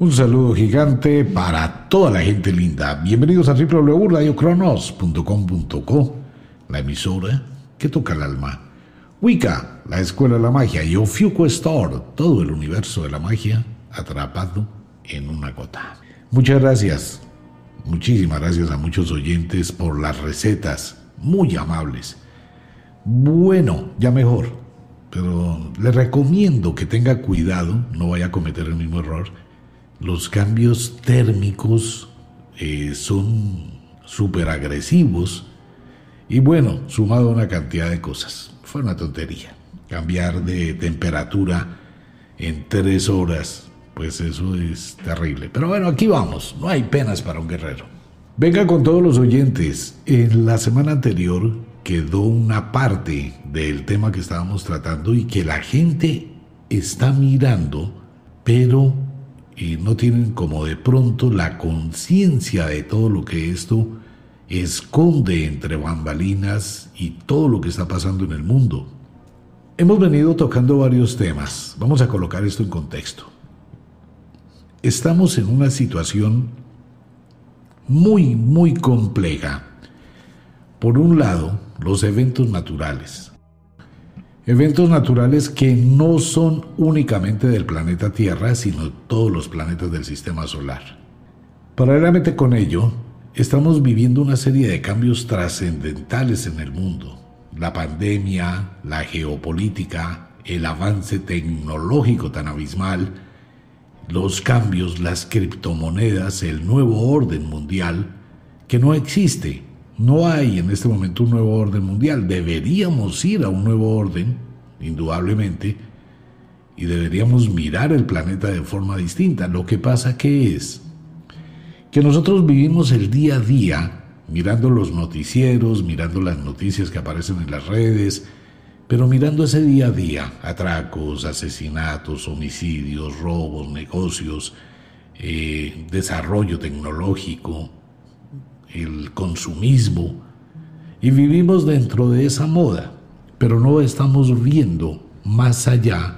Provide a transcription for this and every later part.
Un saludo gigante para toda la gente linda. Bienvenidos a www.radiocronos.com.co, la emisora que toca el alma. Wicca, la escuela de la magia, y Ofiuco Store, todo el universo de la magia atrapado en una gota. Muchas gracias, muchísimas gracias a muchos oyentes por las recetas, muy amables. Bueno, ya mejor, pero le recomiendo que tenga cuidado, no vaya a cometer el mismo error los cambios térmicos eh, son súper agresivos y bueno, sumado a una cantidad de cosas. Fue una tontería. Cambiar de temperatura en tres horas, pues eso es terrible. Pero bueno, aquí vamos, no hay penas para un guerrero. Venga con todos los oyentes. En la semana anterior quedó una parte del tema que estábamos tratando y que la gente está mirando, pero y no tienen como de pronto la conciencia de todo lo que esto esconde entre bambalinas y todo lo que está pasando en el mundo. Hemos venido tocando varios temas. Vamos a colocar esto en contexto. Estamos en una situación muy, muy compleja. Por un lado, los eventos naturales. Eventos naturales que no son únicamente del planeta Tierra, sino todos los planetas del sistema solar. Paralelamente con ello, estamos viviendo una serie de cambios trascendentales en el mundo. La pandemia, la geopolítica, el avance tecnológico tan abismal, los cambios, las criptomonedas, el nuevo orden mundial, que no existe no hay en este momento un nuevo orden mundial. Deberíamos ir a un nuevo orden, indudablemente, y deberíamos mirar el planeta de forma distinta. Lo que pasa que es que nosotros vivimos el día a día mirando los noticieros, mirando las noticias que aparecen en las redes, pero mirando ese día a día, atracos, asesinatos, homicidios, robos, negocios, eh, desarrollo tecnológico, el consumismo, y vivimos dentro de esa moda, pero no estamos viendo más allá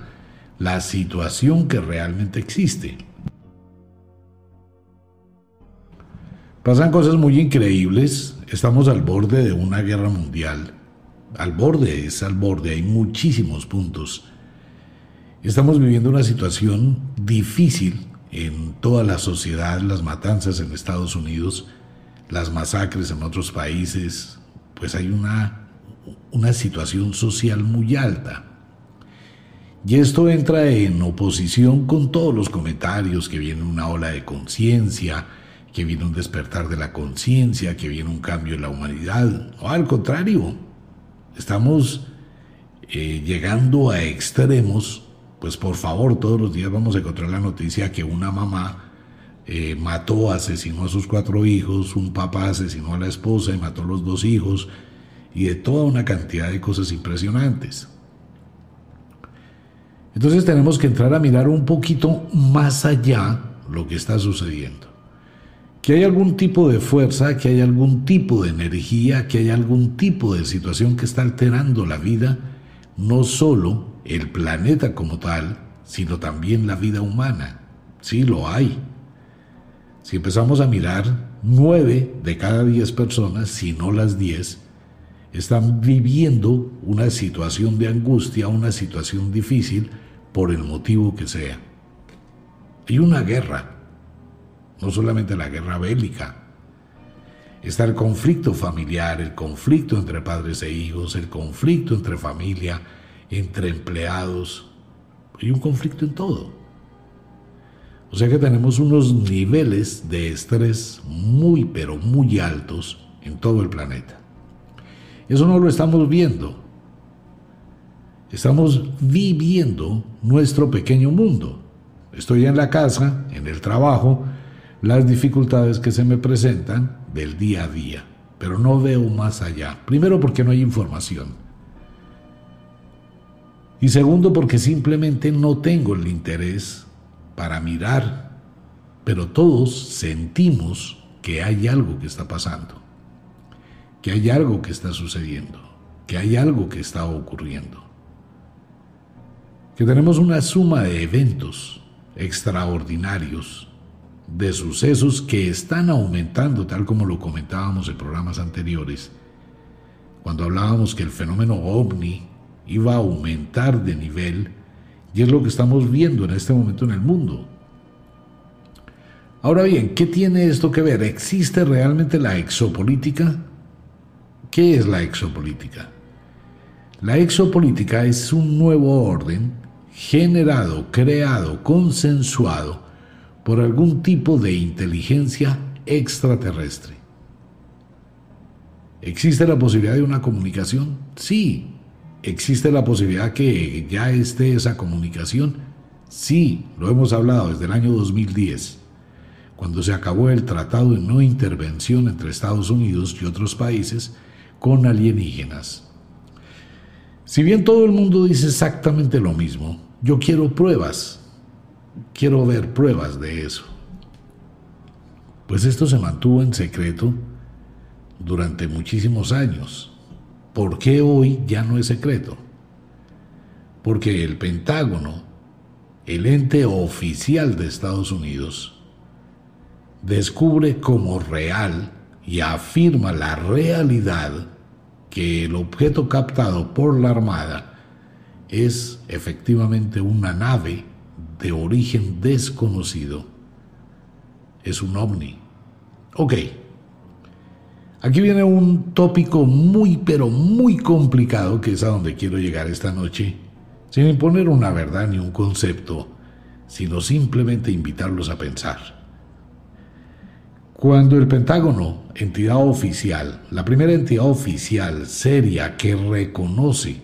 la situación que realmente existe. Pasan cosas muy increíbles, estamos al borde de una guerra mundial, al borde, es al borde, hay muchísimos puntos. Estamos viviendo una situación difícil en toda la sociedad, las matanzas en Estados Unidos, las masacres en otros países, pues hay una, una situación social muy alta. Y esto entra en oposición con todos los comentarios que viene una ola de conciencia, que viene un despertar de la conciencia, que viene un cambio en la humanidad. O al contrario, estamos eh, llegando a extremos, pues por favor todos los días vamos a encontrar la noticia que una mamá eh, mató, asesinó a sus cuatro hijos, un papá asesinó a la esposa y mató a los dos hijos, y de toda una cantidad de cosas impresionantes. Entonces tenemos que entrar a mirar un poquito más allá lo que está sucediendo. Que hay algún tipo de fuerza, que hay algún tipo de energía, que hay algún tipo de situación que está alterando la vida, no solo el planeta como tal, sino también la vida humana. Sí, lo hay. Si empezamos a mirar, nueve de cada diez personas, si no las diez, están viviendo una situación de angustia, una situación difícil, por el motivo que sea. Hay una guerra, no solamente la guerra bélica, está el conflicto familiar, el conflicto entre padres e hijos, el conflicto entre familia, entre empleados, hay un conflicto en todo. O sea que tenemos unos niveles de estrés muy, pero muy altos en todo el planeta. Eso no lo estamos viendo. Estamos viviendo nuestro pequeño mundo. Estoy en la casa, en el trabajo, las dificultades que se me presentan del día a día, pero no veo más allá. Primero porque no hay información. Y segundo porque simplemente no tengo el interés para mirar, pero todos sentimos que hay algo que está pasando, que hay algo que está sucediendo, que hay algo que está ocurriendo, que tenemos una suma de eventos, extraordinarios, de sucesos que están aumentando, tal como lo comentábamos en programas anteriores, cuando hablábamos que el fenómeno ovni iba a aumentar de nivel, y es lo que estamos viendo en este momento en el mundo. Ahora bien, ¿qué tiene esto que ver? ¿Existe realmente la exopolítica? ¿Qué es la exopolítica? La exopolítica es un nuevo orden generado, creado, consensuado por algún tipo de inteligencia extraterrestre. ¿Existe la posibilidad de una comunicación? Sí. ¿Existe la posibilidad que ya esté esa comunicación? Sí, lo hemos hablado desde el año 2010, cuando se acabó el tratado de no intervención entre Estados Unidos y otros países con alienígenas. Si bien todo el mundo dice exactamente lo mismo, yo quiero pruebas, quiero ver pruebas de eso. Pues esto se mantuvo en secreto durante muchísimos años. ¿Por qué hoy ya no es secreto? Porque el Pentágono, el ente oficial de Estados Unidos, descubre como real y afirma la realidad que el objeto captado por la Armada es efectivamente una nave de origen desconocido. Es un ovni. Ok. Aquí viene un tópico muy pero muy complicado que es a donde quiero llegar esta noche, sin imponer una verdad ni un concepto, sino simplemente invitarlos a pensar. Cuando el Pentágono, entidad oficial, la primera entidad oficial seria que reconoce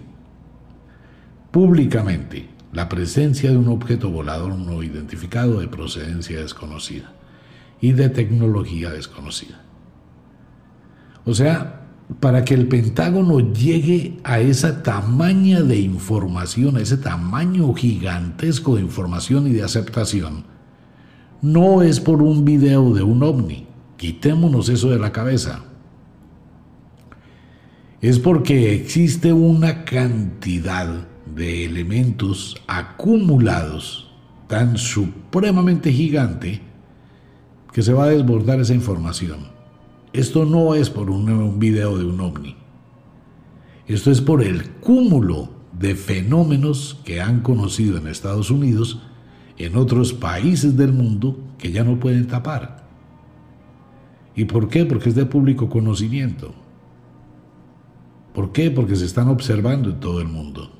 públicamente la presencia de un objeto volador no identificado de procedencia desconocida y de tecnología desconocida. O sea, para que el Pentágono llegue a esa tamaña de información, a ese tamaño gigantesco de información y de aceptación, no es por un video de un ovni. Quitémonos eso de la cabeza. Es porque existe una cantidad de elementos acumulados tan supremamente gigante que se va a desbordar esa información. Esto no es por un, video de un ovni. Esto es por el cúmulo de fenómenos que han conocido en Estados Unidos en otros países del mundo que ya no pueden tapar. ¿Y por qué? Porque es de público conocimiento. ¿Por qué? Porque se están observando en todo el mundo.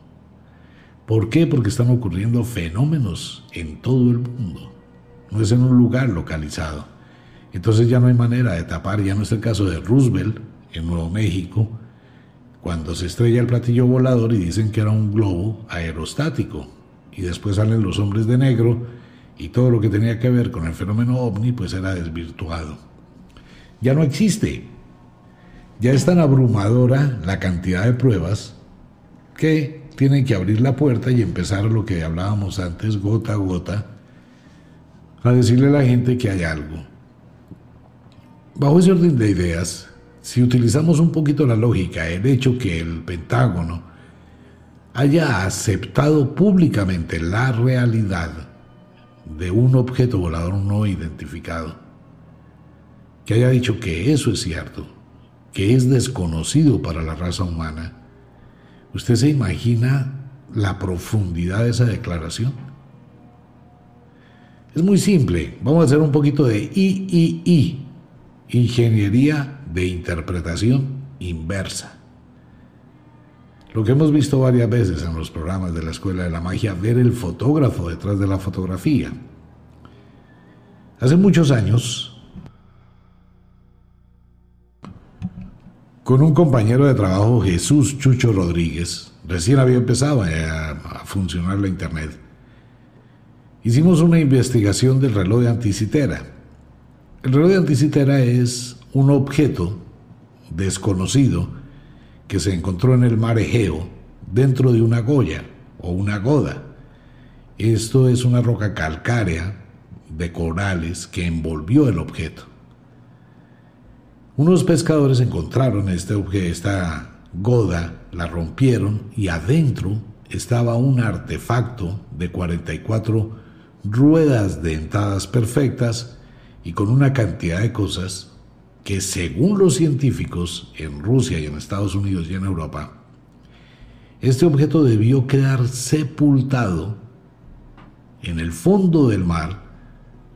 ¿Por qué? Porque están ocurriendo fenómenos en todo el mundo. No es en un lugar localizado. Entonces ya no hay manera de tapar, ya no es el caso de Roosevelt en Nuevo México, cuando se estrella el platillo volador y dicen que era un globo aerostático y después salen los hombres de negro y todo lo que tenía que ver con el fenómeno ovni pues era desvirtuado. Ya no existe. Ya es tan abrumadora la cantidad de pruebas que tienen que abrir la puerta y empezar lo que hablábamos antes, gota a gota, a decirle a la gente que hay algo. Bajo ese orden de ideas, si utilizamos un poquito la lógica, el hecho que el Pentágono haya aceptado públicamente la realidad de un objeto volador no identificado, que haya dicho que eso es cierto, que es desconocido para la raza humana, ¿usted se imagina la profundidad de esa declaración? Es muy simple, vamos a hacer un poquito de III, ingeniería de interpretación inversa. Lo que hemos visto varias veces en los programas de la Escuela de la Magia, ver el fotógrafo detrás de la fotografía. Hace muchos años, con un compañero de trabajo, Jesús Chucho Rodríguez, recién había empezado a, funcionar la Internet, hicimos una investigación del reloj de anticitera. El reloj de anticitera es un objeto desconocido que se encontró en el mar Egeo dentro de una goya o una goda. Esto es una roca calcárea de corales que envolvió el objeto. Unos pescadores encontraron este objeto, esta goda, la rompieron y adentro estaba un artefacto de 44 ruedas dentadas perfectas y con una cantidad de cosas que según los científicos en Rusia y en Estados Unidos y en Europa, este objeto debió quedar sepultado en el fondo del mar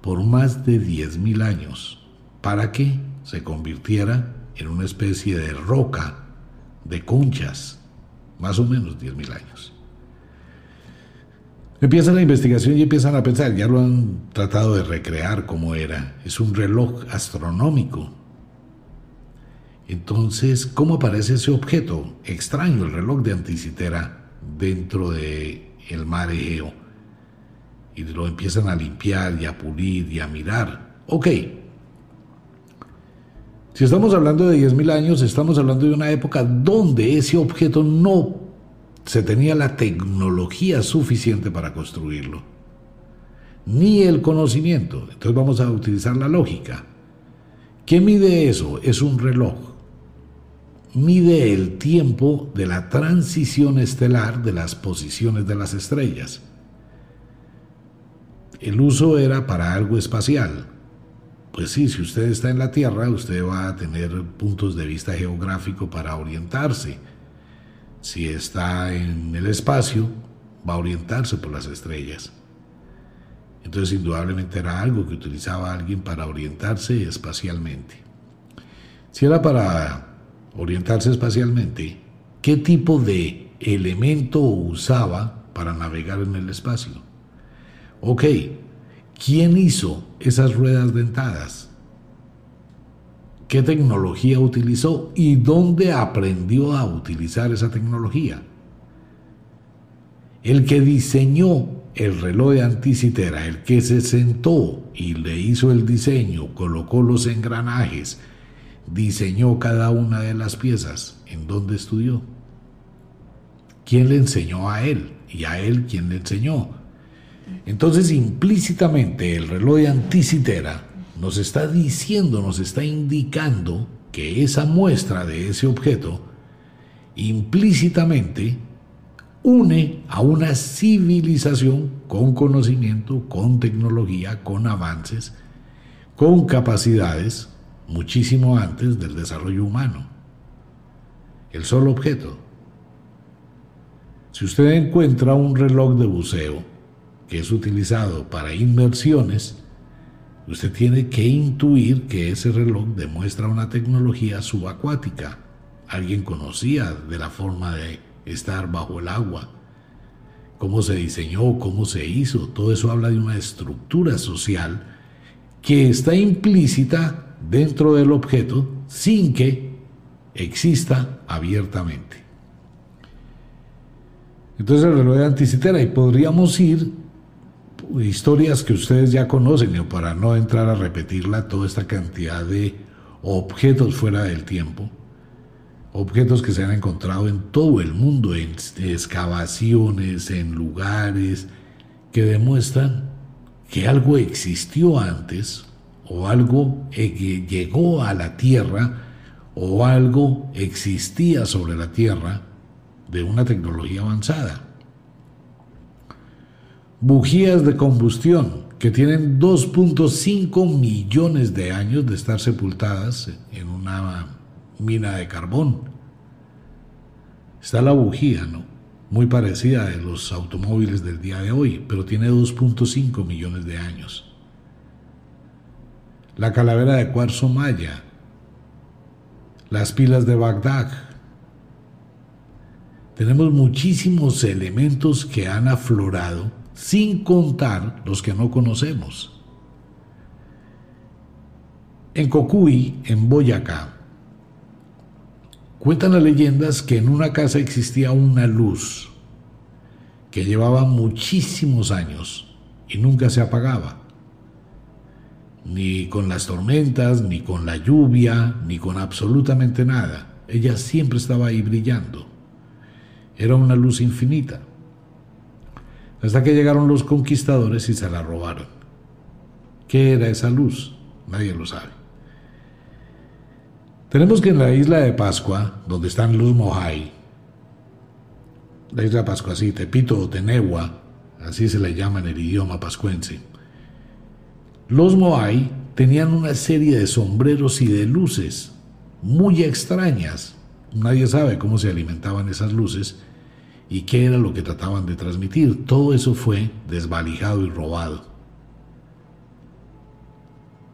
por más de 10.000 años para que se convirtiera en una especie de roca de conchas, más o menos 10.000 años. Empiezan la investigación y empiezan a pensar, ya lo han tratado de recrear como era, es un reloj astronómico. Entonces, ¿cómo aparece ese objeto extraño, el reloj de Anticitera, dentro del el mar Egeo? Y lo empiezan a limpiar y a pulir y a mirar. Ok, si estamos hablando de 10.000 años, estamos hablando de una época donde ese objeto no se tenía la tecnología suficiente para construirlo, ni el conocimiento. Entonces vamos a utilizar la lógica. ¿Qué mide eso? Es un reloj. Mide el tiempo de la transición estelar de las posiciones de las estrellas. El uso era para algo espacial, pues sí, si usted está en la Tierra, usted va a tener puntos de vista geográfico para orientarse. Si está en el espacio, va a orientarse por las estrellas. Entonces, indudablemente era algo que utilizaba alguien para orientarse espacialmente. Si era para orientarse espacialmente, ¿qué tipo de elemento usaba para navegar en el espacio? Ok, ¿Quién hizo esas ruedas dentadas? ¿Qué tecnología utilizó? ¿Y dónde aprendió a utilizar esa tecnología? El que diseñó el reloj de anticitera, el que se sentó y le hizo el diseño, colocó los engranajes, diseñó cada una de las piezas, ¿en dónde estudió? ¿Quién le enseñó a él? ¿Y a él quién le enseñó? Entonces, implícitamente, el reloj de anticitera nos está diciendo, nos está indicando que esa muestra de ese objeto implícitamente une a una civilización con conocimiento, con tecnología, con avances, con capacidades muchísimo antes del desarrollo humano. El solo objeto. Si usted encuentra un reloj de buceo que es utilizado para inmersiones, usted tiene que intuir que ese reloj demuestra una tecnología subacuática. Alguien conocía de la forma de estar bajo el agua, cómo se diseñó, cómo se hizo. Todo eso habla de una estructura social que está implícita dentro del objeto sin que exista abiertamente. Entonces el reloj de anticitera y podríamos ir historias que ustedes ya conocen, para no entrar a repetirla, toda esta cantidad de objetos fuera del tiempo, objetos que se han encontrado en todo el mundo, en excavaciones, en lugares, que demuestran que algo existió antes, o algo que llegó a la Tierra, o algo existía sobre la Tierra de una tecnología avanzada bujías de combustión que tienen 2.5 millones de años de estar sepultadas en una mina de carbón. Está la bujía, ¿no? Muy parecida a los automóviles del día de hoy, pero tiene 2.5 millones de años. La calavera de cuarzo maya, las pilas de Bagdad. Tenemos muchísimos elementos que han aflorado sin contar los que no conocemos. En Cocuy, en Boyacá, cuentan las leyendas que en una casa existía una luz que llevaba muchísimos años y nunca se apagaba. Ni con las tormentas, ni con la lluvia, ni con absolutamente nada. Ella siempre estaba ahí brillando. Era una luz infinita hasta que llegaron los conquistadores y se la robaron. ¿Qué era esa luz? Nadie lo sabe. Tenemos que en la isla de Pascua, donde están los Mojai, la isla de Pascua, sí, Tepito o Tenegua, así se le llama en el idioma pascuense. Los Moai tenían una serie de sombreros y de luces muy extrañas. Nadie sabe cómo se alimentaban esas luces y qué era lo que trataban de transmitir. Todo eso fue desvalijado y robado.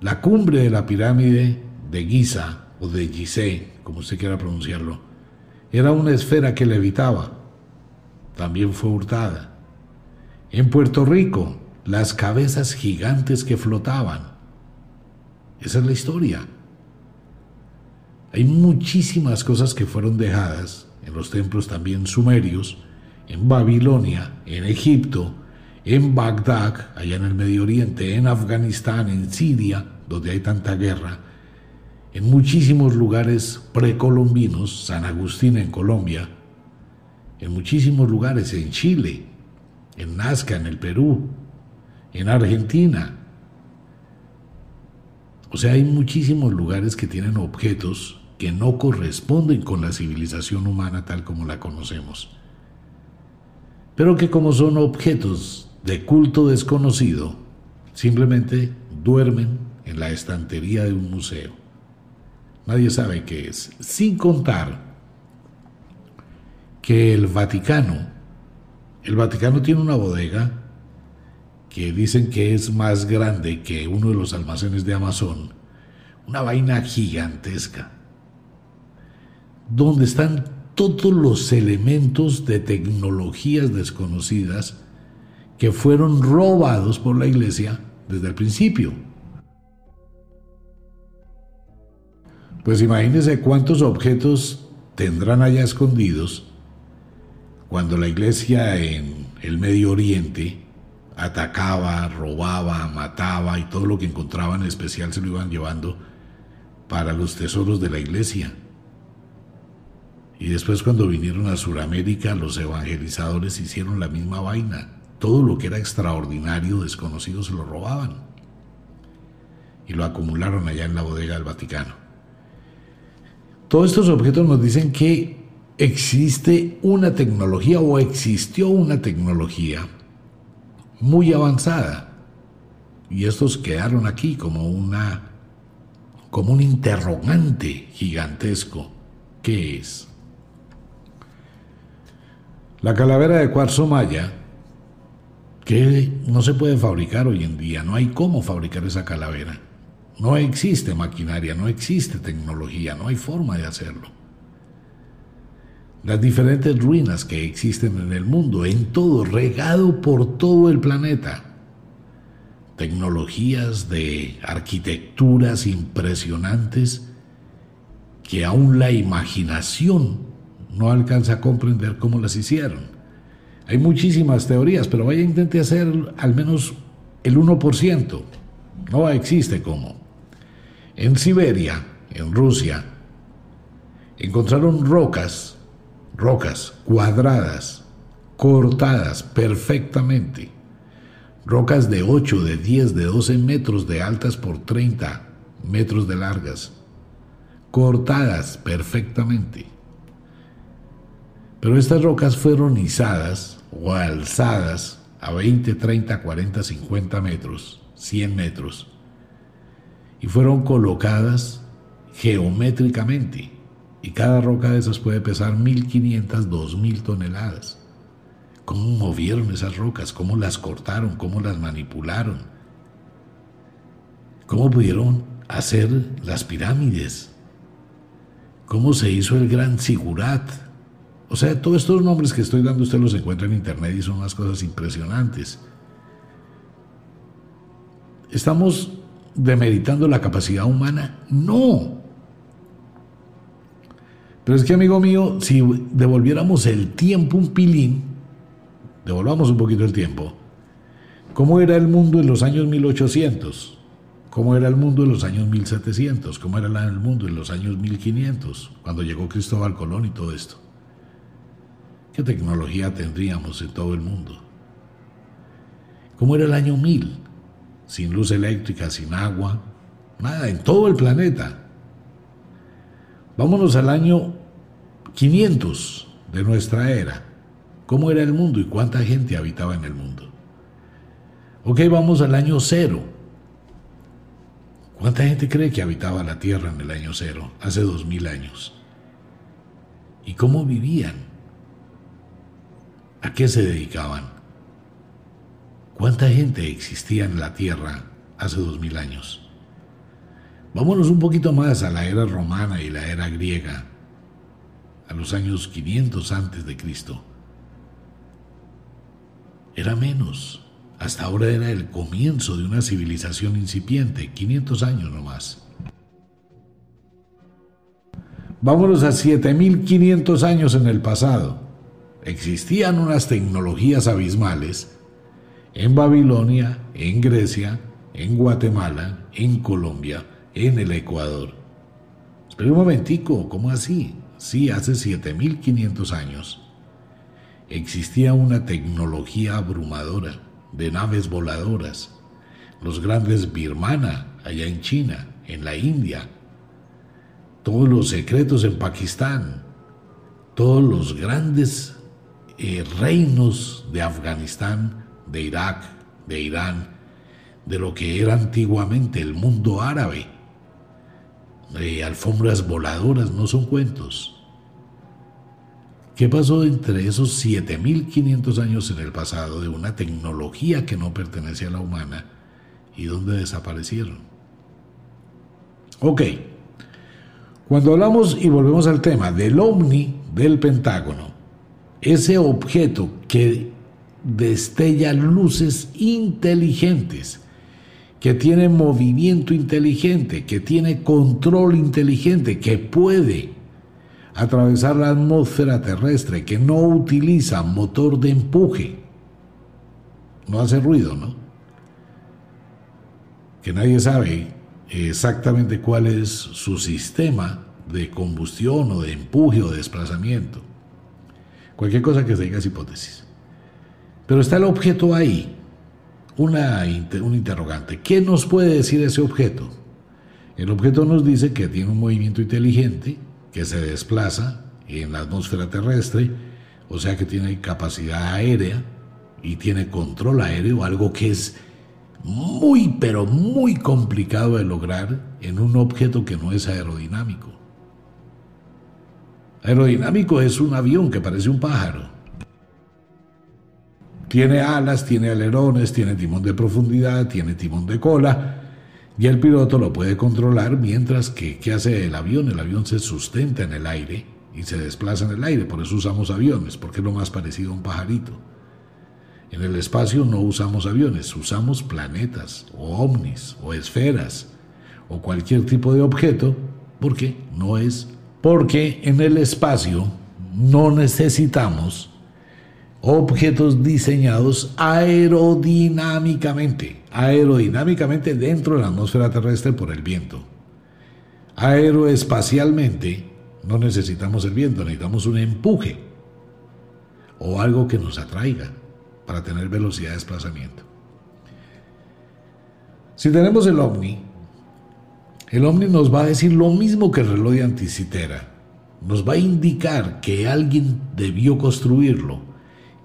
La cumbre de la pirámide de Giza o de Gizeh, como usted quiera pronunciarlo, era una esfera que levitaba. También fue hurtada. En Puerto Rico, las cabezas gigantes que flotaban. Esa es la historia. Hay muchísimas cosas que fueron dejadas en los templos también sumerios, en Babilonia, en Egipto, en Bagdad, allá en el Medio Oriente, en Afganistán, en Siria, donde hay tanta guerra, en muchísimos lugares precolombinos, San Agustín en Colombia, en muchísimos lugares en Chile, en Nazca, en el Perú, en Argentina. O sea, hay muchísimos lugares que tienen objetos que no corresponden con la civilización humana tal como la conocemos. Pero que como son objetos de culto desconocido, simplemente duermen en la estantería de un museo. Nadie sabe qué es, sin contar que el Vaticano, el Vaticano tiene una bodega que dicen que es más grande que uno de los almacenes de Amazon, una vaina gigantesca donde están todos los elementos de tecnologías desconocidas que fueron robados por la iglesia desde el principio. Pues imagínense cuántos objetos tendrán allá escondidos cuando la iglesia en el Medio Oriente atacaba, robaba, mataba y todo lo que encontraban en especial se lo iban llevando para los tesoros de la iglesia. Y después cuando vinieron a Sudamérica, los evangelizadores hicieron la misma vaina. Todo lo que era extraordinario, desconocido, se lo robaban. Y lo acumularon allá en la bodega del Vaticano. Todos estos objetos nos dicen que existe una tecnología o existió una tecnología muy avanzada. Y estos quedaron aquí como una como un interrogante gigantesco. ¿Qué es? La calavera de cuarzo maya, que no se puede fabricar hoy en día, no hay cómo fabricar esa calavera. No existe maquinaria, no existe tecnología, no hay forma de hacerlo. Las diferentes ruinas que existen en el mundo, en todo, regado por todo el planeta. Tecnologías de arquitecturas impresionantes que aún la imaginación no alcanza a comprender cómo las hicieron. Hay muchísimas teorías, pero vaya intente hacer al menos el 1%. No existe cómo. En Siberia, en Rusia, encontraron rocas, rocas cuadradas, cortadas perfectamente. Rocas de 8, de 10, de 12 metros de altas por 30 metros de largas, cortadas perfectamente. Pero estas rocas fueron izadas o alzadas a 20, 30, 40, 50 metros, 100 metros, y fueron colocadas geométricamente. Y cada roca de esas puede pesar 1500, 2000 toneladas. ¿Cómo movieron esas rocas? ¿Cómo las cortaron? ¿Cómo las manipularon? ¿Cómo pudieron hacer las pirámides? ¿Cómo se hizo el gran Sigurat? O sea, todos estos nombres que estoy dando usted los encuentra en internet y son unas cosas impresionantes. ¿Estamos demeritando la capacidad humana? No. Pero es que, amigo mío, si devolviéramos el tiempo un pilín, devolvamos un poquito el tiempo, ¿cómo era el mundo en los años 1800? ¿Cómo era el mundo en los años 1700? ¿Cómo era el mundo en los años 1500? Cuando llegó Cristóbal Colón y todo esto. ¿Qué tecnología tendríamos en todo el mundo? ¿Cómo era el año 1000? Sin luz eléctrica, sin agua, nada, en todo el planeta. Vámonos al año 500 de nuestra era. ¿Cómo era el mundo y cuánta gente habitaba en el mundo? Ok, vamos al año cero. ¿Cuánta gente cree que habitaba la Tierra en el año cero, hace dos mil años? ¿Y cómo vivían? ¿A qué se dedicaban? ¿Cuánta gente existía en la Tierra hace dos mil años? Vámonos un poquito más a la era romana y la era griega, a los años 500 antes de Cristo. Era menos. Hasta ahora era el comienzo de una civilización incipiente, 500 años nomás. Vámonos a 7500 años en el pasado. Existían unas tecnologías abismales en Babilonia, en Grecia, en Guatemala, en Colombia, en el Ecuador. Espera un momentico, ¿cómo así? Sí, hace 7500 años existía una tecnología abrumadora de naves voladoras, los grandes Birmana, allá en China, en la India, todos los secretos en Pakistán, todos los grandes eh, reinos de Afganistán, de Irak, de Irán, de lo que era antiguamente el mundo árabe. de alfombras voladoras no son cuentos. ¿Qué pasó entre esos 7500 años en el pasado de una tecnología que no pertenece a la humana y dónde desaparecieron? Ok, cuando hablamos y volvemos al tema del ovni del Pentágono, ese objeto que destella luces inteligentes, que tiene movimiento inteligente, que tiene control inteligente, que puede atravesar la atmósfera terrestre, que no utiliza motor de empuje. No hace ruido, ¿no? Que nadie sabe exactamente cuál es su sistema de combustión o de empuje o de desplazamiento. Cualquier cosa que se diga es hipótesis. Pero está el objeto ahí, una, un interrogante. ¿Qué nos puede decir ese objeto? El objeto nos dice que tiene un movimiento inteligente, que se desplaza en la atmósfera terrestre, o sea que tiene capacidad aérea y tiene control aéreo, algo que es muy, pero muy complicado de lograr en un objeto que no es aerodinámico. Aerodinámico es un avión que parece un pájaro. Tiene alas, tiene alerones, tiene timón de profundidad, tiene timón de cola, y el piloto lo puede controlar mientras que, ¿qué hace el avión? El avión se sustenta en el aire y se desplaza en el aire, por eso usamos aviones, porque es lo más parecido a un pajarito. En el espacio no usamos aviones, usamos planetas o ovnis o esferas o cualquier tipo de objeto, porque no es, porque en el espacio no necesitamos objetos diseñados aerodinámicamente, aerodinámicamente dentro de la atmósfera terrestre por el viento. Aeroespacialmente no necesitamos el viento, necesitamos un empuje o algo que nos atraiga para tener velocidad de desplazamiento. Si tenemos el ovni, el ovni nos va a decir lo mismo que el reloj de anticitera. Nos va a indicar que alguien debió construirlo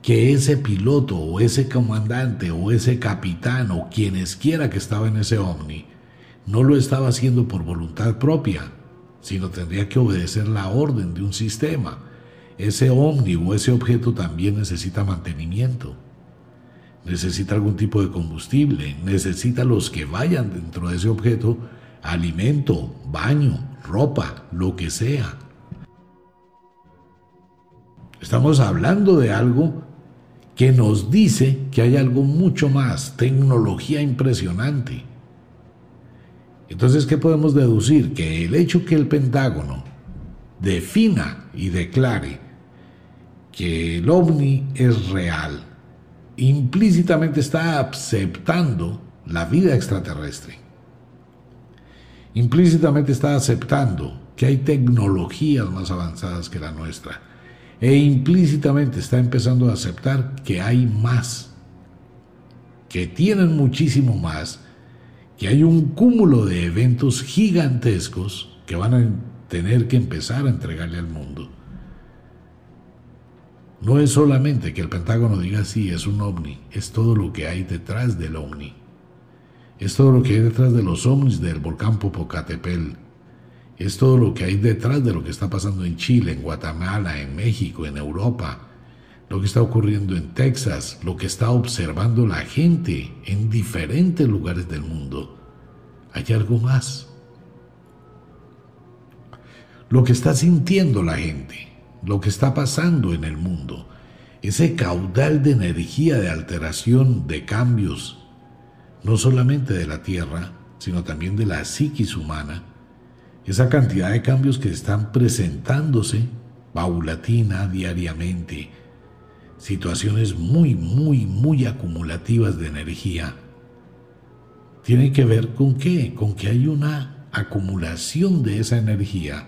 que ese piloto o ese comandante o ese capitán o quienes quiera que estaba en ese ovni no lo estaba haciendo por voluntad propia, sino tendría que obedecer la orden de un sistema. Ese ovni o ese objeto también necesita mantenimiento, necesita algún tipo de combustible, necesita los que vayan dentro de ese objeto, alimento, baño, ropa, lo que sea. Estamos hablando de algo que nos dice que hay algo mucho más, tecnología impresionante. Entonces, ¿qué podemos deducir? Que el hecho que el Pentágono defina y declare que el ovni es real, implícitamente está aceptando la vida extraterrestre. Implícitamente está aceptando que hay tecnologías más avanzadas que la nuestra e implícitamente está empezando a aceptar que hay más, que tienen muchísimo más, que hay un cúmulo de eventos gigantescos que van a tener que empezar a entregarle al mundo. no es solamente que el Pentágono diga sí, es un ovni, es todo lo que hay detrás del ovni. Es todo lo que hay detrás de los ovnis del volcán Popocatépetl. Es todo lo que hay detrás de lo que está pasando en Chile, en Guatemala, en México, en Europa, lo que está ocurriendo en Texas, lo que está observando la gente en diferentes lugares del mundo. Hay algo más. Lo que está sintiendo la gente, lo que está pasando en el mundo, ese caudal de energía, de alteración, de cambios, no solamente de la Tierra, sino también de la psiquis humana, esa cantidad de cambios que están presentándose paulatina diariamente, situaciones muy, muy, muy acumulativas de energía, tiene que ver con qué? Con que hay una acumulación de esa energía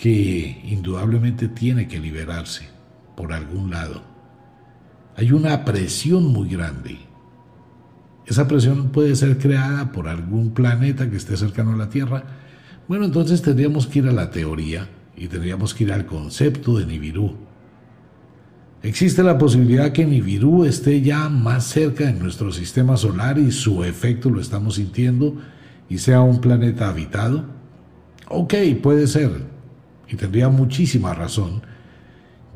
que indudablemente tiene que liberarse por algún lado. Hay una presión muy grande. Esa presión puede ser creada por algún planeta que esté cercano a la Tierra. Bueno, entonces tendríamos que ir a la teoría y tendríamos que ir al concepto de Nibiru. Existe la posibilidad que Nibiru esté ya más cerca de nuestro sistema solar y su efecto lo estamos sintiendo y sea un planeta habitado. Ok, puede ser, y tendría muchísima razón,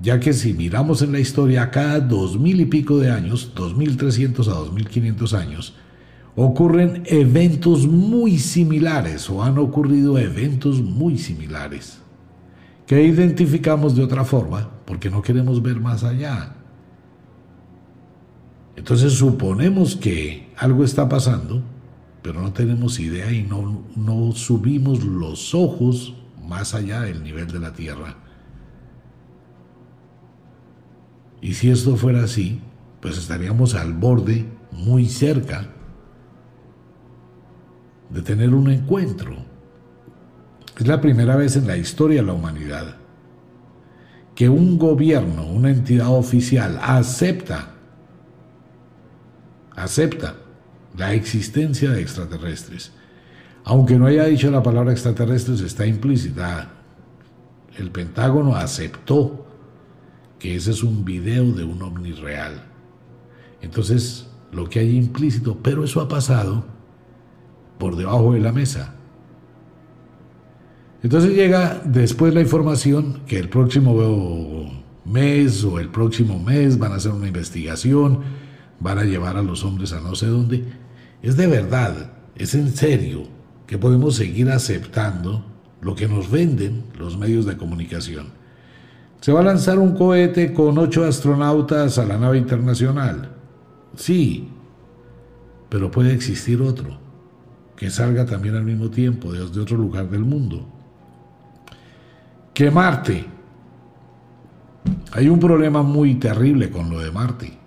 ya que si miramos en la historia cada dos mil y pico de años, dos mil trescientos a dos mil quinientos años, ocurren eventos muy similares o han ocurrido eventos muy similares que identificamos de otra forma porque no queremos ver más allá. Entonces suponemos que algo está pasando, pero no tenemos idea y no, no subimos los ojos más allá del nivel de la Tierra. Y si esto fuera así, pues estaríamos al borde, muy cerca, de tener un encuentro. Es la primera vez en la historia de la humanidad que un gobierno, una entidad oficial, acepta, acepta la existencia de extraterrestres. Aunque no haya dicho la palabra extraterrestres, está implícita. El Pentágono aceptó ese es un video de un ovni real. Entonces, lo que hay implícito, pero eso ha pasado por debajo de la mesa. Entonces llega después la información que el próximo mes o el próximo mes van a hacer una investigación, van a llevar a los hombres a no sé dónde. Es de verdad, es en serio que podemos seguir aceptando lo que nos venden los medios de comunicación. Se va a lanzar un cohete con ocho astronautas a la nave internacional. Sí, pero puede existir otro, que salga también al mismo tiempo desde otro lugar del mundo. Que Marte. Hay un problema muy terrible con lo de Marte.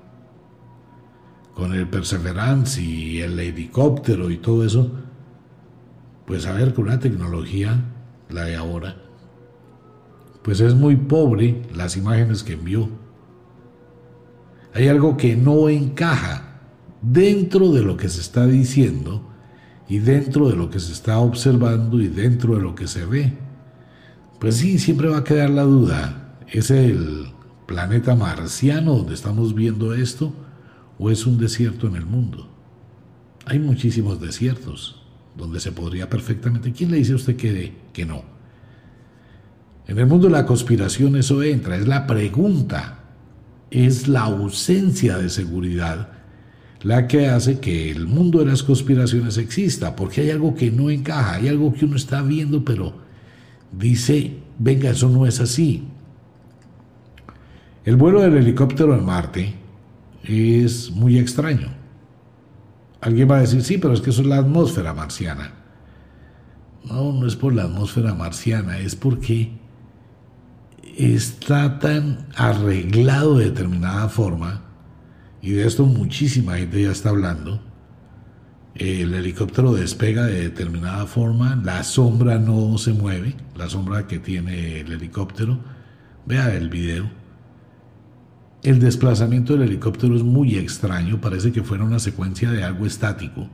Con el Perseverance y el helicóptero y todo eso pues a ver, con una tecnología, la de ahora, pues es muy pobre las imágenes que envió. Hay algo que no encaja dentro de lo que se está diciendo y dentro de lo que se está observando y dentro de lo que se ve. Pues sí, siempre va a quedar la duda. ¿Es el planeta marciano donde estamos viendo esto o es un desierto en el mundo? Hay muchísimos desiertos donde se podría perfectamente. ¿Quién le dice a usted que, que no? En el mundo de la conspiración eso entra, es la pregunta, es la ausencia de seguridad la que hace que el mundo de las conspiraciones exista, porque hay algo que no encaja, hay algo que uno está viendo, pero dice, venga, eso no es así. El vuelo del helicóptero en Marte es muy extraño. Alguien va a decir, sí, pero es que eso es la atmósfera marciana. No, no es por la atmósfera marciana, es porque está tan arreglado de determinada forma, y de esto muchísima gente ya está hablando, el helicóptero despega de determinada forma, la sombra no se mueve, la sombra que tiene el helicóptero, vea el video, el desplazamiento del helicóptero es muy extraño, parece que fuera una secuencia de algo estático.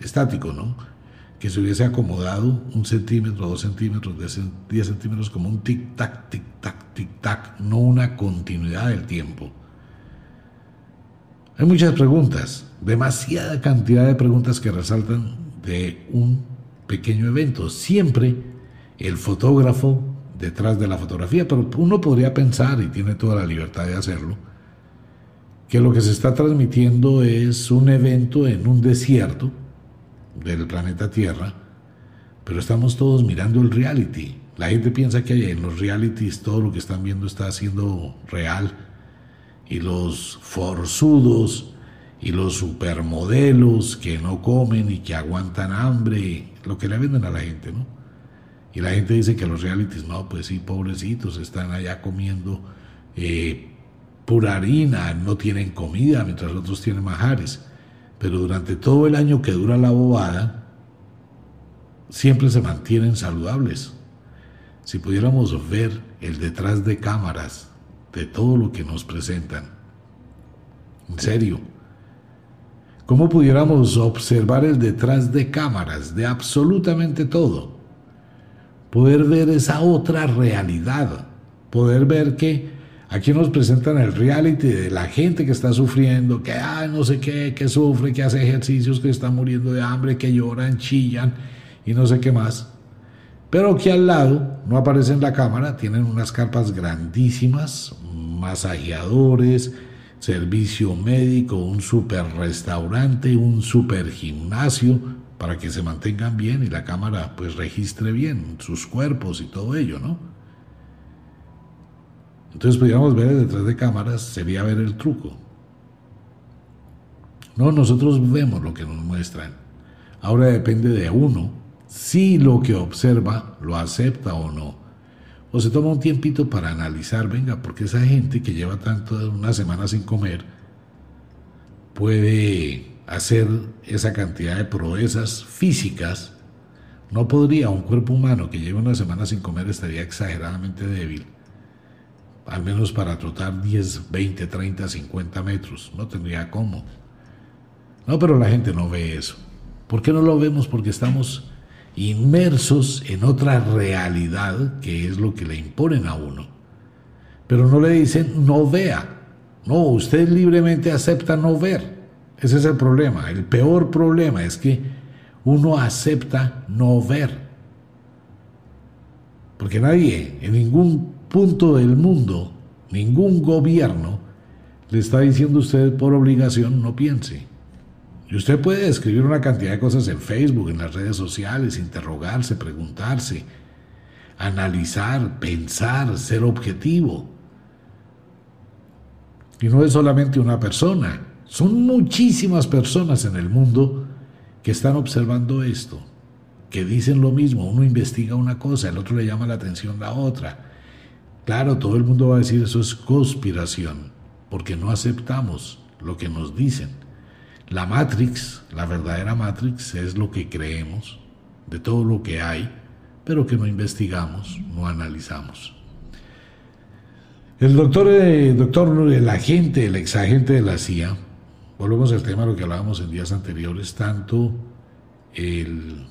Estático, ¿no? Que se hubiese acomodado un centímetro, dos centímetros, diez centímetros como un tic-tac, tic-tac, tic-tac, no una continuidad del tiempo. Hay muchas preguntas, demasiada cantidad de preguntas que resaltan de un pequeño evento. Siempre el fotógrafo detrás de la fotografía, pero uno podría pensar, y tiene toda la libertad de hacerlo, que lo que se está transmitiendo es un evento en un desierto del planeta Tierra, pero estamos todos mirando el reality. La gente piensa que en los realities todo lo que están viendo está siendo real y los forzudos y los supermodelos que no comen y que aguantan hambre, lo que le venden a la gente, ¿no? Y la gente dice que los realities, no, pues sí, pobrecitos, están allá comiendo eh, pura harina, no tienen comida, mientras otros tienen majares. Pero durante todo el año que dura la bobada, siempre se mantienen saludables. Si pudiéramos ver el detrás de cámaras de todo lo que nos presentan, en serio, ¿cómo pudiéramos observar el detrás de cámaras de absolutamente todo? Poder ver esa otra realidad, poder ver que Aquí nos presentan el reality de la gente que está sufriendo, que no sé qué, que sufre, que hace ejercicios, que está muriendo de hambre, que lloran, chillan y no sé qué más. Pero que al lado, no aparece en la cámara, tienen unas carpas grandísimas, masajeadores, servicio médico, un super restaurante, un super gimnasio, para que se mantengan bien y la cámara pues registre bien sus cuerpos y todo ello, ¿no? Entonces podríamos ver detrás de cámaras, sería ver el truco. No, nosotros vemos lo que nos muestran. Ahora depende de uno si lo que observa lo acepta o no. O se toma un tiempito para analizar, venga, porque esa gente que lleva tanto una semana sin comer puede hacer esa cantidad de proezas físicas. No podría un cuerpo humano que lleva una semana sin comer estaría exageradamente débil al menos para trotar 10, 20, 30, 50 metros. No tendría cómo. No, pero la gente no ve eso. ¿Por qué no lo vemos? Porque estamos inmersos en otra realidad que es lo que le imponen a uno. Pero no le dicen no vea. No, usted libremente acepta no ver. Ese es el problema. El peor problema es que uno acepta no ver. Porque nadie, en ningún punto del mundo, ningún gobierno le está diciendo a usted por obligación no piense. Y usted puede escribir una cantidad de cosas en Facebook, en las redes sociales, interrogarse, preguntarse, analizar, pensar, ser objetivo. Y no es solamente una persona, son muchísimas personas en el mundo que están observando esto, que dicen lo mismo. Uno investiga una cosa, el otro le llama la atención la otra. Claro, todo el mundo va a decir eso es conspiración, porque no aceptamos lo que nos dicen. La Matrix, la verdadera Matrix, es lo que creemos de todo lo que hay, pero que no investigamos, no analizamos. El doctor, eh, doctor, el agente, el exagente de la CIA, volvemos al tema de lo que hablábamos en días anteriores, tanto el,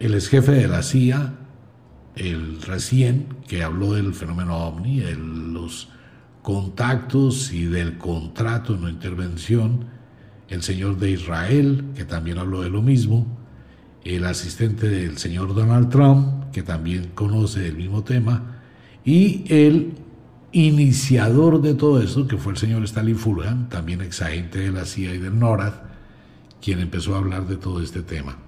el ex jefe de la CIA el recién que habló del fenómeno ovni, los contactos y del contrato la intervención, el señor de Israel, que también habló de lo mismo, el asistente del señor Donald Trump, que también conoce el mismo tema, y el iniciador de todo esto, que fue el señor Stalin Fulham, también exagente de la CIA y del NORAD, quien empezó a hablar de todo este tema.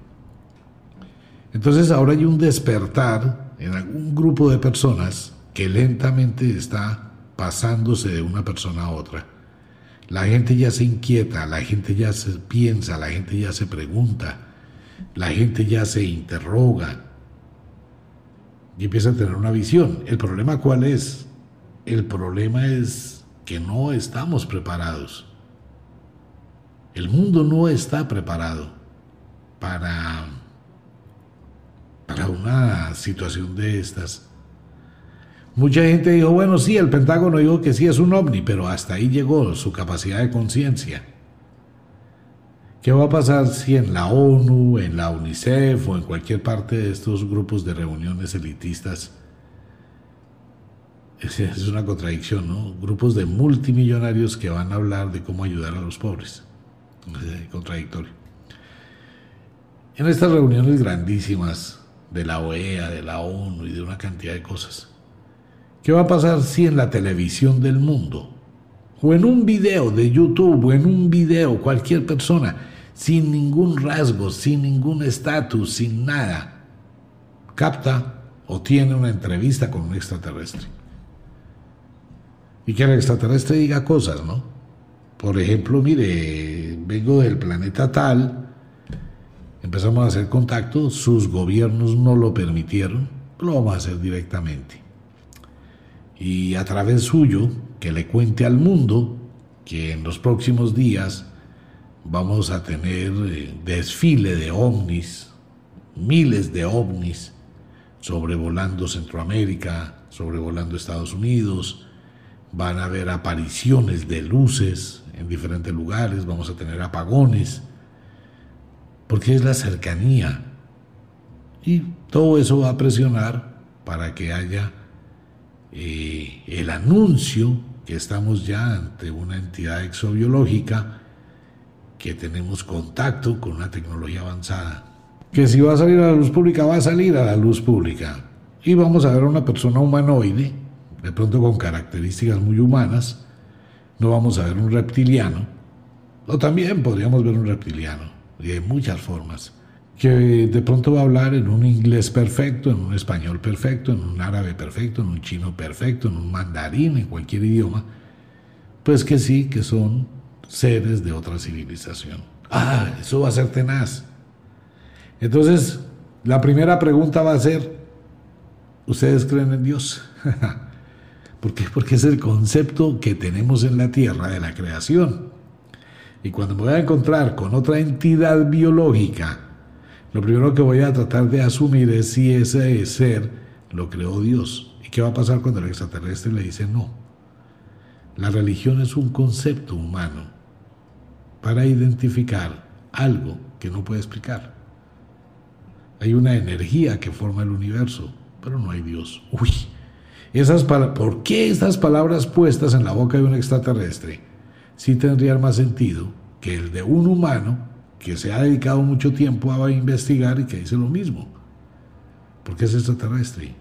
Entonces ahora hay un despertar en algún grupo de personas que lentamente está pasándose de una persona a otra. La gente ya se inquieta, la gente ya se piensa, la gente ya se pregunta, la gente ya se interroga y empieza a tener una visión. ¿El problema cuál es? El problema es que no estamos preparados. El mundo no está preparado para para una situación de estas. Mucha gente dijo, bueno, sí, el Pentágono dijo que sí es un ovni, pero hasta ahí llegó su capacidad de conciencia. ¿Qué va a pasar si en la ONU, en la UNICEF o en cualquier parte de estos grupos de reuniones elitistas es, una contradicción, ¿no? Grupos de multimillonarios que van a hablar de cómo ayudar a los pobres. Es contradictorio. En estas reuniones grandísimas de la OEA, de la ONU y de una cantidad de cosas, ¿qué va a pasar si en la televisión del mundo, o en un video de YouTube, o en un video, cualquier persona, sin ningún rasgo, sin ningún estatus, sin nada, capta o tiene una entrevista con un extraterrestre? y que el extraterrestre diga cosas, ¿no? Por ejemplo, mire, vengo del planeta tal, empezamos a hacer contacto, sus gobiernos no lo permitieron, lo vamos a hacer directamente. Y a través suyo, que le cuente al mundo que en los próximos días vamos a tener eh, desfile de ovnis, miles de ovnis sobrevolando Centroamérica, sobrevolando Estados Unidos, van a haber apariciones de luces en diferentes lugares, vamos a tener apagones, porque es la cercanía. Y todo eso va a presionar para que haya eh, el anuncio que estamos ya ante una entidad exobiológica, que tenemos contacto con una tecnología avanzada. Que si va a salir a la luz pública, va a salir a la luz pública. Y vamos a ver a una persona humanoide de pronto con características muy humanas, no vamos a ver un reptiliano, o también podríamos ver un reptiliano, de muchas formas, que de pronto va a hablar en un inglés perfecto, en un español perfecto, en un árabe perfecto, en un chino perfecto, en un mandarín, en cualquier idioma, pues que sí, que son seres de otra civilización. Ah, eso va a ser tenaz. Entonces, la primera pregunta va a ser, ¿ustedes creen en Dios? ¿Por qué? Porque es el concepto que tenemos en la Tierra de la creación. Y cuando me voy a encontrar con otra entidad biológica, lo primero que voy a tratar de asumir es si ese ser lo creó Dios. ¿Y qué va a pasar cuando el extraterrestre le dice no? La religión es un concepto humano para identificar algo que no puede explicar. Hay una energía que forma el universo, pero no hay Dios. Uy, esas ¿Por qué esas palabras puestas en la boca de un extraterrestre sí tendrían más sentido que el de un humano que se ha dedicado mucho tiempo a investigar y que dice lo mismo? Porque es extraterrestre.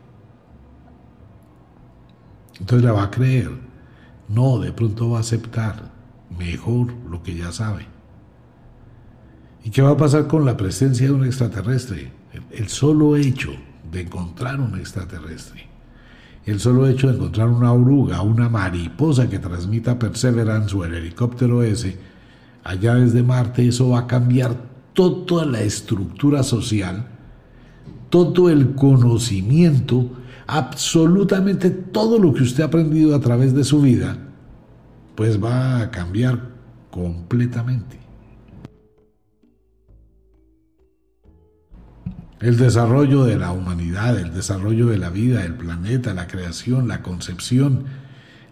Entonces la va a creer. No, de pronto va a aceptar mejor lo que ya sabe. ¿Y qué va a pasar con la presencia de un extraterrestre? El solo hecho de encontrar un extraterrestre el solo hecho de encontrar una oruga, una mariposa que transmita Perseverance o el helicóptero ese, allá desde Marte, eso va a cambiar toda la estructura social, todo el conocimiento, absolutamente todo lo que usted ha aprendido a través de su vida, pues va a cambiar completamente. El desarrollo de la humanidad, el desarrollo de la vida, el planeta, la creación, la concepción,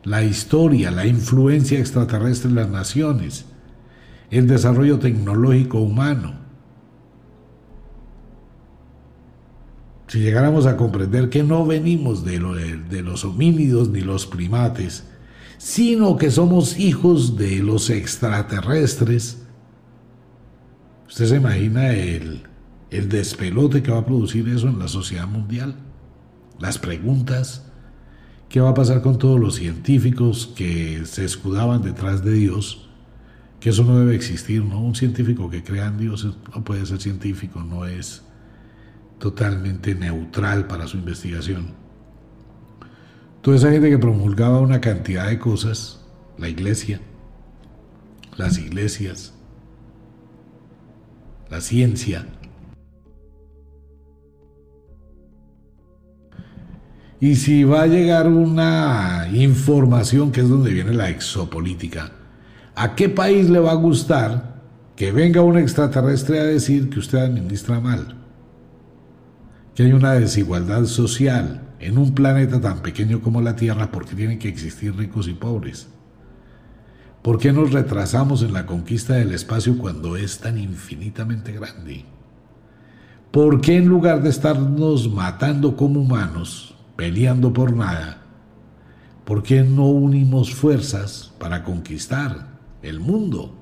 la historia, la influencia extraterrestre en las naciones, el desarrollo tecnológico humano. Si llegáramos a comprender que no venimos de, de los homínidos ni los primates, sino que somos hijos de los extraterrestres, usted se imagina el, el despelote que va a producir eso en la sociedad mundial, las preguntas, qué va a pasar con todos los científicos que se escudaban detrás de Dios, que eso no debe existir, ¿no? Un científico que crea en Dios no puede ser científico, no es totalmente neutral para su investigación. Toda esa gente que promulgaba una cantidad de cosas, la iglesia, las iglesias, la ciencia, Y si va a llegar una información, que es donde viene la exopolítica, ¿a qué país le va a gustar que venga un extraterrestre a decir que usted administra mal? Que hay una desigualdad social en un planeta tan pequeño como la Tierra porque tienen que existir ricos y pobres. ¿Por qué nos retrasamos en la conquista del espacio cuando es tan infinitamente grande? ¿Por qué en lugar de estarnos matando como humanos, peleando por nada, por qué no unimos fuerzas para conquistar el mundo?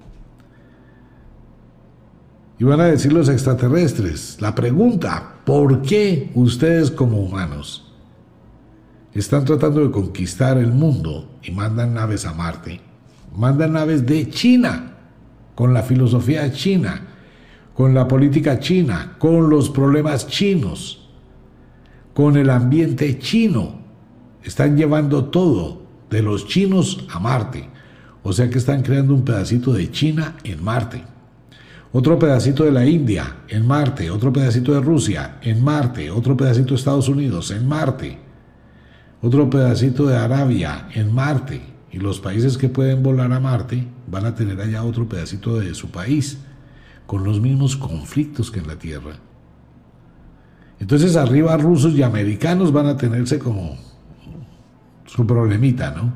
Y van a decir los extraterrestres, la pregunta, ¿por qué ustedes como humanos están tratando de conquistar el mundo y mandan naves a Marte? Mandan naves de China, con la filosofía china, con la política china, con los problemas chinos, con el ambiente chino. Están llevando todo de los chinos a Marte. O sea que están creando un pedacito de China en Marte otro pedacito de la India en Marte, otro pedacito de Rusia en Marte, otro pedacito de Estados Unidos en Marte, otro pedacito de Arabia en Marte. Y los países que pueden volar a Marte van a tener allá otro pedacito de su país, con los mismos conflictos que en la Tierra. Entonces arriba rusos y americanos van a tenerse como su problemita, ¿no?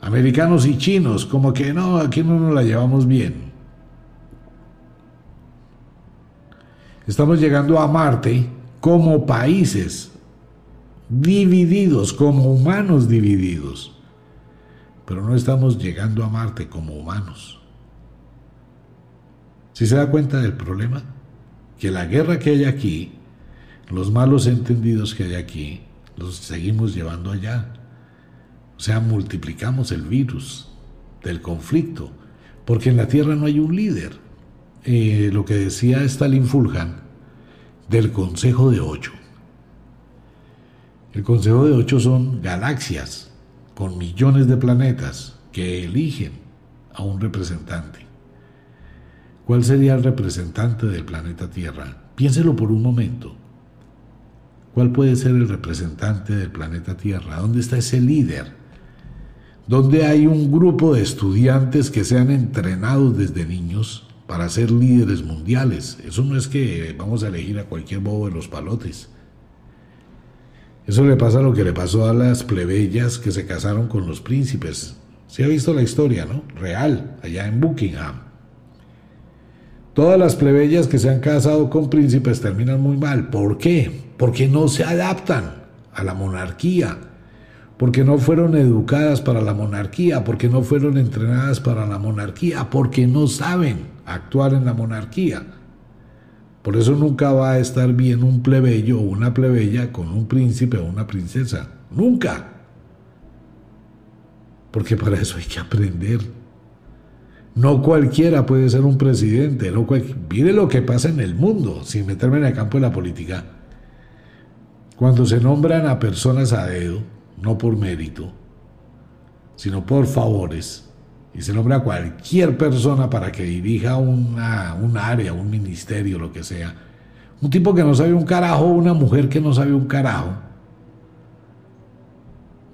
Americanos y chinos, como que no, aquí no nos la llevamos bien. Estamos llegando a Marte como países divididos, como humanos divididos. Pero no estamos llegando a Marte como humanos. Si se da cuenta del problema, que la guerra que hay aquí, los malos entendidos que hay aquí, los seguimos llevando allá. O sea, multiplicamos el virus del conflicto, porque en la Tierra no hay un líder. Eh, lo que decía Stalin Fulhan del Consejo de Ocho. El Consejo de Ocho son galaxias con millones de planetas que eligen a un representante. ¿Cuál sería el representante del planeta Tierra? Piénselo por un momento. ¿Cuál puede ser el representante del planeta Tierra? ¿Dónde está ese líder? ¿Dónde hay un grupo de estudiantes que sean entrenados desde niños para ser líderes mundiales. Eso no es que vamos a elegir a cualquier bobo de los palotes. Eso le pasa lo que le pasó a las plebeyas que se casaron con los príncipes. Se ha visto la historia, ¿no? Real, allá en Buckingham. Todas las plebeyas que se han casado con príncipes terminan muy mal. ¿Por qué? Porque no se adaptan a la monarquía porque no fueron educadas para la monarquía, porque no fueron entrenadas para la monarquía, porque no saben actuar en la monarquía. Por eso nunca va a estar bien un plebeyo o una plebeya con un príncipe o una princesa. Nunca. Porque para eso hay que aprender. No cualquiera puede ser un presidente. No Mire lo que pasa en el mundo, sin meterme en el campo de la política. Cuando se nombran a personas a dedo, no por mérito, sino por favores, y se nombra a cualquier persona para que dirija un área, un ministerio, lo que sea, un tipo que no sabe un carajo, una mujer que no sabe un carajo,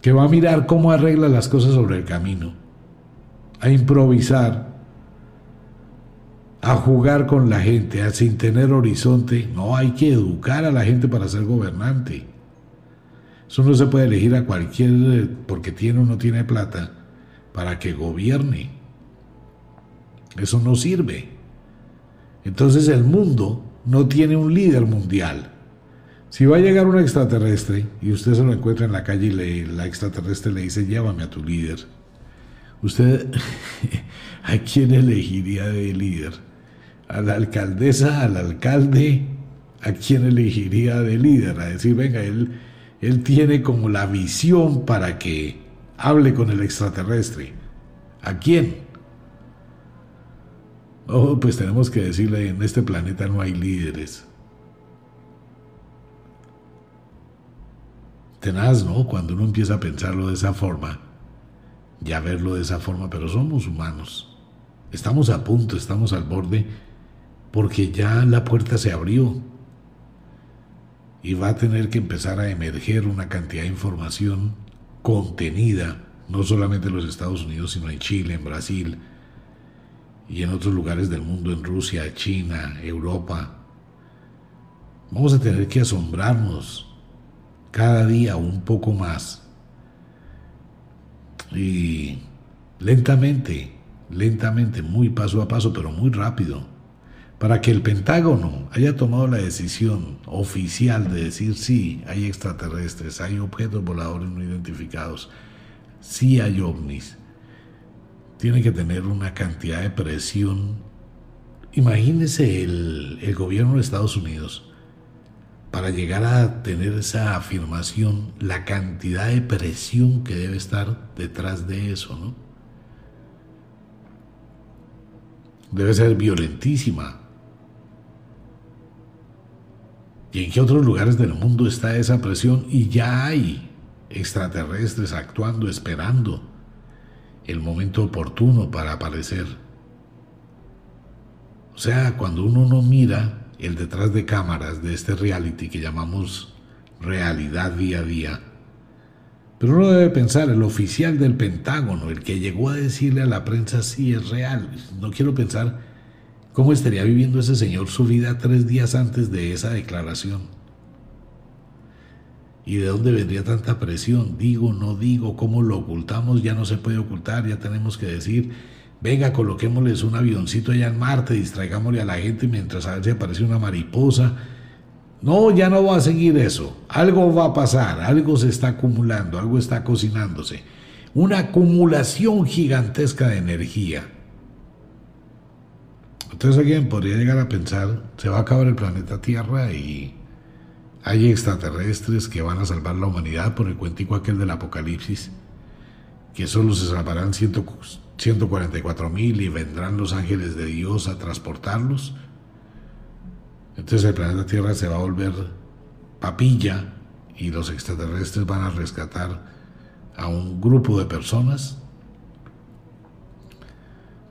que va a mirar cómo arregla las cosas sobre el camino, a improvisar, a jugar con la gente, sin tener horizonte. No, hay que educar a la gente para ser gobernante. Eso no se puede elegir a cualquier, porque tiene o no tiene plata, para que gobierne. Eso no sirve. Entonces el mundo no tiene un líder mundial. Si va a llegar un extraterrestre y usted se lo encuentra en la calle y le, la extraterrestre le dice, llévame a tu líder, ¿usted a quién elegiría de líder? ¿A la alcaldesa, al alcalde? ¿A quién elegiría de líder? A decir, venga, él él tiene como la visión para que hable con el extraterrestre. ¿A quién? Oh, pues tenemos que decirle, en este planeta no hay líderes. Tenaz, ¿no? Cuando uno empieza a pensarlo de esa forma, ya verlo de esa forma, pero somos humanos. Estamos a punto, estamos al borde, porque ya la puerta se abrió y va a tener que empezar a emerger una cantidad de información contenida, no solamente en los Estados Unidos, sino en Chile, en Brasil y en otros lugares del mundo, en Rusia, China, Europa. Vamos a tener que asombrarnos cada día un poco más. Y lentamente, lentamente, muy paso a paso, pero muy rápido, para que el Pentágono haya tomado la decisión oficial de decir sí, hay extraterrestres, hay objetos voladores no identificados, sí hay ovnis, tiene que tener una cantidad de presión. Imagínese el, el gobierno de Estados Unidos para llegar a tener esa afirmación, la cantidad de presión que debe estar detrás de eso, ¿no? Debe ser violentísima. ¿Y en qué otros lugares del mundo está esa presión? Y ya hay extraterrestres actuando, esperando el momento oportuno para aparecer. O sea, cuando uno no mira el detrás de cámaras de este reality que llamamos realidad día a día. Pero uno debe pensar, el oficial del Pentágono, el que llegó a decirle a la prensa sí es real. No quiero pensar cómo estaría viviendo ese señor su vida tres días antes de esa declaración. ¿Y de dónde vendría tanta presión? Digo, no digo, cómo lo ocultamos, ya no se puede ocultar, ya tenemos que decir Venga, coloquémosles un avioncito allá en Marte, distraigámosle a la gente mientras a aparece una mariposa. No, ya no va a seguir eso. Algo va a pasar, algo se está acumulando, algo está cocinándose. Una acumulación gigantesca de energía. Entonces alguien podría llegar a pensar, se va a acabar el planeta Tierra y hay extraterrestres que van a salvar la humanidad por el cuentico aquel del apocalipsis, que solo se salvarán ciento 144 mil y vendrán los ángeles de Dios a transportarlos. Entonces el planeta Tierra se va a volver papilla y los extraterrestres van a rescatar a un grupo de personas.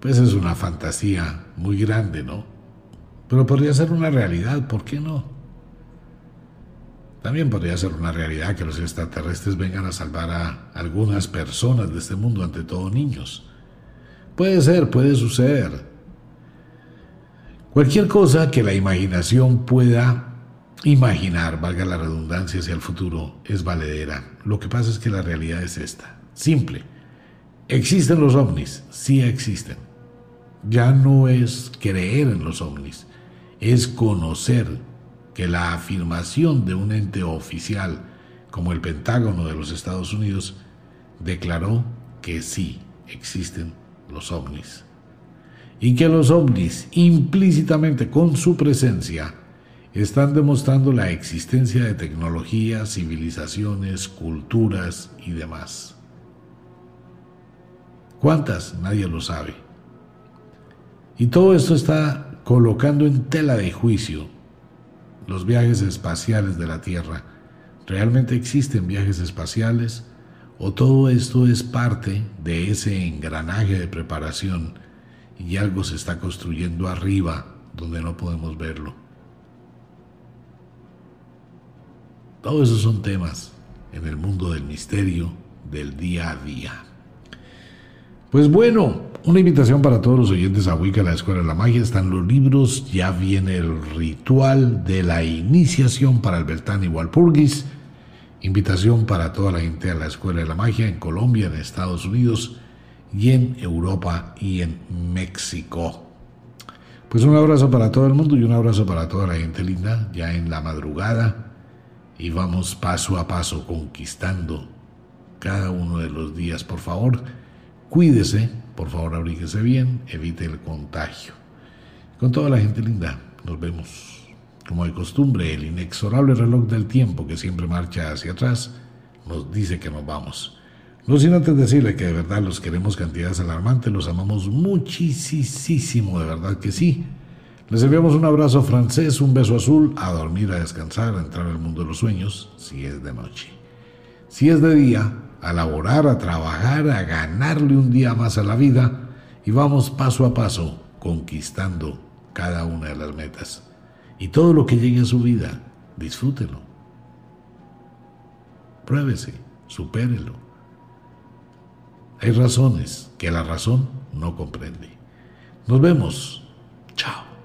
Pues es una fantasía muy grande, ¿no? Pero podría ser una realidad, ¿por qué no? También podría ser una realidad que los extraterrestres vengan a salvar a algunas personas de este mundo, ante todo niños. Puede ser, puede suceder. Cualquier cosa que la imaginación pueda imaginar, valga la redundancia hacia el futuro, es valedera. Lo que pasa es que la realidad es esta. Simple. ¿Existen los ovnis? Sí existen. Ya no es creer en los ovnis, es conocer que la afirmación de un ente oficial como el Pentágono de los Estados Unidos declaró que sí existen los ovnis. Y que los ovnis, implícitamente con su presencia, están demostrando la existencia de tecnologías, civilizaciones, culturas y demás. ¿Cuántas? Nadie lo sabe. Y todo esto está colocando en tela de juicio los viajes espaciales de la Tierra. ¿Realmente existen viajes espaciales? ¿O todo esto es parte de ese engranaje de preparación y algo se está construyendo arriba donde no podemos verlo? Todos esos son temas en el mundo del misterio del día a día. Pues bueno, una invitación para todos los oyentes a Wicca, la Escuela de la Magia. Están los libros, ya viene el ritual de la iniciación para el Beltán Walpurgis Invitación para toda la gente a la Escuela de la Magia en Colombia, en Estados Unidos y en Europa y en México. Pues un abrazo para todo el mundo y un abrazo para toda la gente linda, ya en la madrugada. Y vamos paso a paso conquistando cada uno de los días. Por favor, cuídese, por favor, abríguese bien, evite el contagio. Con toda la gente linda, nos vemos. Como de costumbre, el inexorable reloj del tiempo que siempre marcha hacia atrás nos dice que nos vamos. No sin antes decirle que de verdad los queremos cantidades alarmantes, los amamos muchísimo, de verdad que sí. Les enviamos un abrazo francés, un beso azul, a dormir, a descansar, a entrar al mundo de los sueños, si es de noche. Si es de día, a laborar, a trabajar, a ganarle un día más a la vida y vamos paso a paso conquistando cada una de las metas. Y todo lo que llegue a su vida, disfrútelo. Pruébese, supérelo. Hay razones que la razón no comprende. Nos vemos. Chao.